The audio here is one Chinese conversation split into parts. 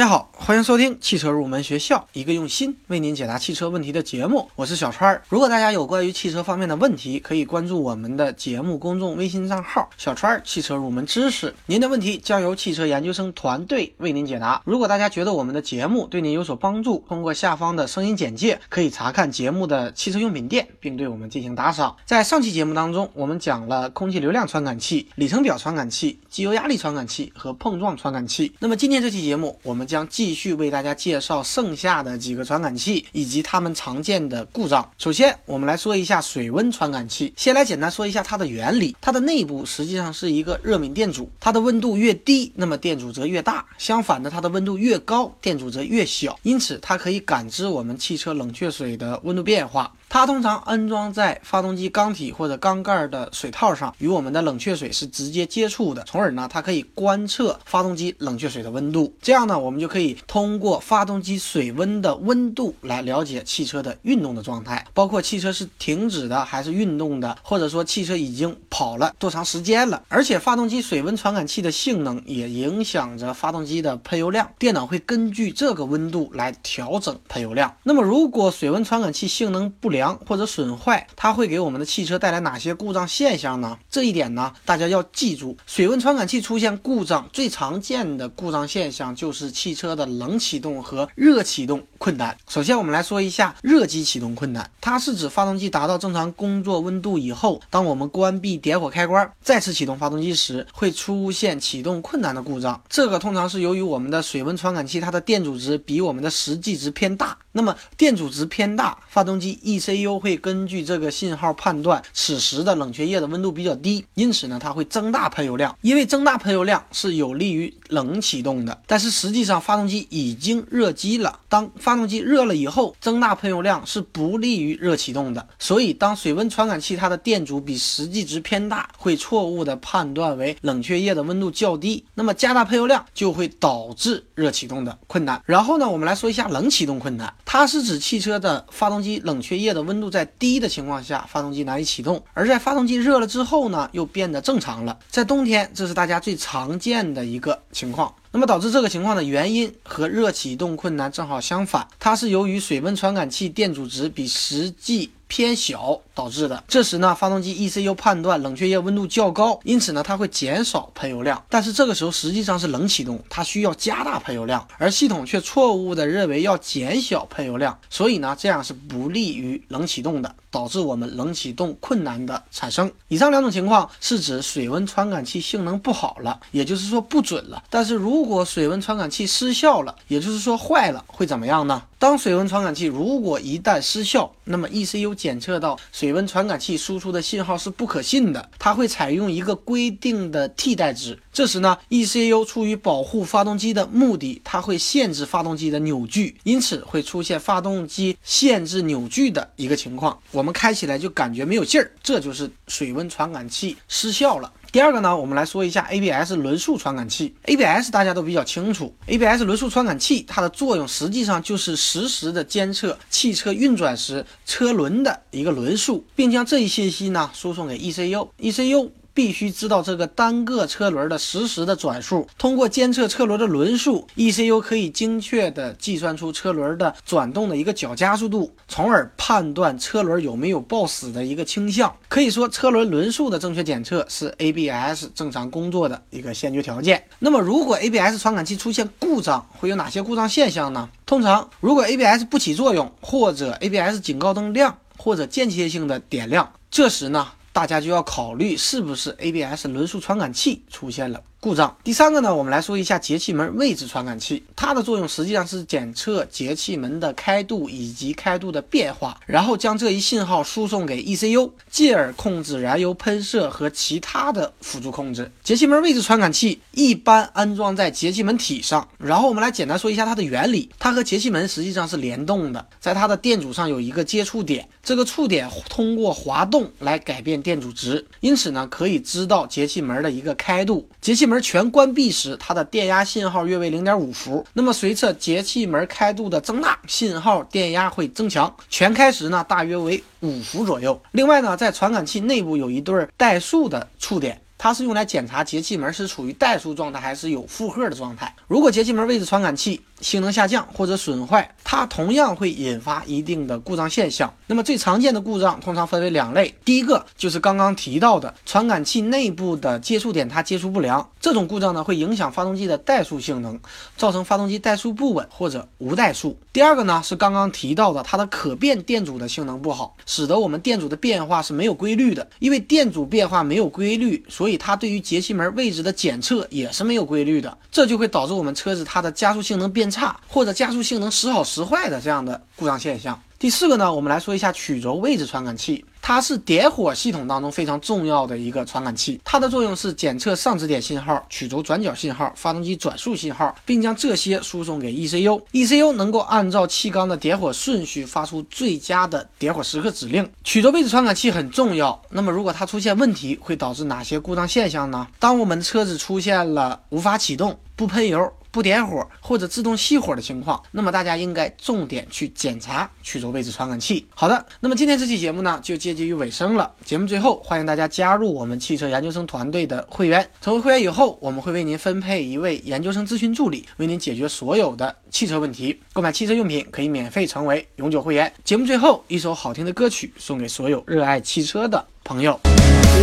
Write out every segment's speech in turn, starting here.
大家好，欢迎收听汽车入门学校，一个用心为您解答汽车问题的节目。我是小川儿。如果大家有关于汽车方面的问题，可以关注我们的节目公众微信账号“小川儿汽车入门知识”。您的问题将由汽车研究生团队为您解答。如果大家觉得我们的节目对您有所帮助，通过下方的声音简介可以查看节目的汽车用品店，并对我们进行打赏。在上期节目当中，我们讲了空气流量传感器、里程表传感器、机油压力传感器和碰撞传感器。那么今天这期节目，我们将继续去为大家介绍剩下的几个传感器以及它们常见的故障。首先，我们来说一下水温传感器。先来简单说一下它的原理。它的内部实际上是一个热敏电阻，它的温度越低，那么电阻则越大；相反的，它的温度越高，电阻则越小。因此，它可以感知我们汽车冷却水的温度变化。它通常安装在发动机缸体或者缸盖的水套上，与我们的冷却水是直接接触的，从而呢，它可以观测发动机冷却水的温度。这样呢，我们就可以通过发动机水温的温度来了解汽车的运动的状态，包括汽车是停止的还是运动的，或者说汽车已经跑了多长时间了。而且，发动机水温传感器的性能也影响着发动机的喷油量，电脑会根据这个温度来调整喷油量。那么，如果水温传感器性能不良，凉或者损坏，它会给我们的汽车带来哪些故障现象呢？这一点呢，大家要记住，水温传感器出现故障，最常见的故障现象就是汽车的冷启动和热启动困难。首先，我们来说一下热机启动困难，它是指发动机达到正常工作温度以后，当我们关闭点火开关，再次启动发动机时，会出现启动困难的故障。这个通常是由于我们的水温传感器它的电阻值比我们的实际值偏大。那么电阻值偏大，发动机一 AU 会根据这个信号判断此时的冷却液的温度比较低，因此呢，它会增大喷油量。因为增大喷油量是有利于冷启动的，但是实际上发动机已经热机了。当发动机热了以后，增大喷油量是不利于热启动的。所以，当水温传感器它的电阻比实际值偏大，会错误的判断为冷却液的温度较低，那么加大喷油量就会导致热启动的困难。然后呢，我们来说一下冷启动困难。它是指汽车的发动机冷却液的温度在低的情况下，发动机难以启动；而在发动机热了之后呢，又变得正常了。在冬天，这是大家最常见的一个情况。那么导致这个情况的原因和热启动困难正好相反，它是由于水温传感器电阻值比实际偏小导致的。这时呢，发动机 ECU 判断冷却液温度较高，因此呢，它会减少喷油量。但是这个时候实际上是冷启动，它需要加大喷油量，而系统却错误的认为要减小喷油量，所以呢，这样是不利于冷启动的，导致我们冷启动困难的产生。以上两种情况是指水温传感器性能不好了，也就是说不准了。但是如果水温传感器失效了，也就是说坏了，会怎么样呢？当水温传感器如果一旦失效，那么 ECU 检测到水水温传感器输出的信号是不可信的，它会采用一个规定的替代值。这时呢，ECU 出于保护发动机的目的，它会限制发动机的扭矩，因此会出现发动机限制扭矩的一个情况。我们开起来就感觉没有劲儿，这就是水温传感器失效了。第二个呢，我们来说一下 ABS 轮速传感器。ABS 大家都比较清楚，ABS 轮速传感器它的作用实际上就是实时的监测汽车运转时车轮的一个轮速，并将这一信息呢输送给 ECU。ECU 必须知道这个单个车轮的实时的转速。通过监测车轮的轮速，ECU 可以精确的计算出车轮的转动的一个角加速度，从而判断车轮有没有抱死的一个倾向。可以说，车轮轮速的正确检测是 ABS 正常工作的一个先决条件。那么，如果 ABS 传感器出现故障，会有哪些故障现象呢？通常，如果 ABS 不起作用，或者 ABS 警告灯亮，或者间歇性的点亮，这时呢？大家就要考虑是不是 ABS 轮速传感器出现了。故障。第三个呢，我们来说一下节气门位置传感器，它的作用实际上是检测节气门的开度以及开度的变化，然后将这一信号输送给 ECU，进而控制燃油喷射和其他的辅助控制。节气门位置传感器一般安装在节气门体上，然后我们来简单说一下它的原理。它和节气门实际上是联动的，在它的电阻上有一个接触点，这个触点通过滑动来改变电阻值，因此呢可以知道节气门的一个开度。节气门全关闭时，它的电压信号约为零点五伏。那么随着节气门开度的增大，信号电压会增强。全开时呢，大约为五伏左右。另外呢，在传感器内部有一对怠速的触点。它是用来检查节气门是处于怠速状态还是有负荷的状态。如果节气门位置传感器性能下降或者损坏，它同样会引发一定的故障现象。那么最常见的故障通常分为两类，第一个就是刚刚提到的传感器内部的接触点它接触不良，这种故障呢会影响发动机的怠速性能，造成发动机怠速不稳或者无怠速。第二个呢是刚刚提到的它的可变电阻的性能不好，使得我们电阻的变化是没有规律的，因为电阻变化没有规律，所以它对于节气门位置的检测也是没有规律的，这就会导致我们车子它的加速性能变差或者加速性能时好时坏的这样的故障现象。第四个呢，我们来说一下曲轴位置传感器，它是点火系统当中非常重要的一个传感器，它的作用是检测上止点信号、曲轴转角信号、发动机转速信号，并将这些输送给 ECU。ECU 能够按照气缸的点火顺序发出最佳的点火时刻指令。曲轴位置传感器很重要，那么如果它出现问题，会导致哪些故障现象呢？当我们车子出现了无法启动、不喷油。不点火或者自动熄火的情况，那么大家应该重点去检查曲轴位置传感器。好的，那么今天这期节目呢就接近于尾声了。节目最后，欢迎大家加入我们汽车研究生团队的会员。成为会员以后，我们会为您分配一位研究生咨询助理，为您解决所有的汽车问题。购买汽车用品可以免费成为永久会员。节目最后一首好听的歌曲送给所有热爱汽车的朋友。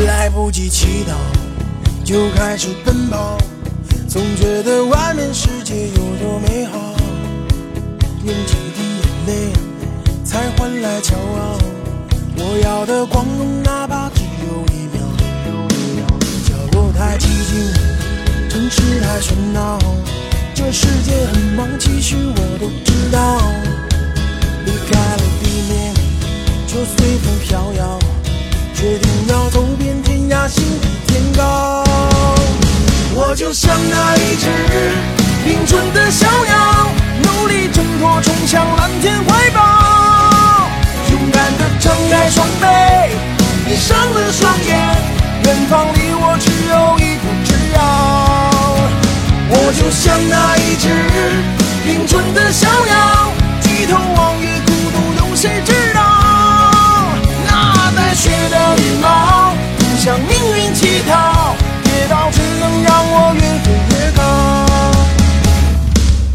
来不及祈祷，就开始奔跑。总觉得外面世界有多美好，用几滴眼泪才换来骄傲。我要的光荣，哪怕只有一秒。角落太寂静，城市太喧闹，这世界很忙，其实我都知道。离开了地面，就随风飘摇，决定要走遍天涯，心比天高。我就像那一只林中的小鸟，努力挣脱，冲向蓝天怀抱。勇敢地张开双臂，闭上了双眼，远方离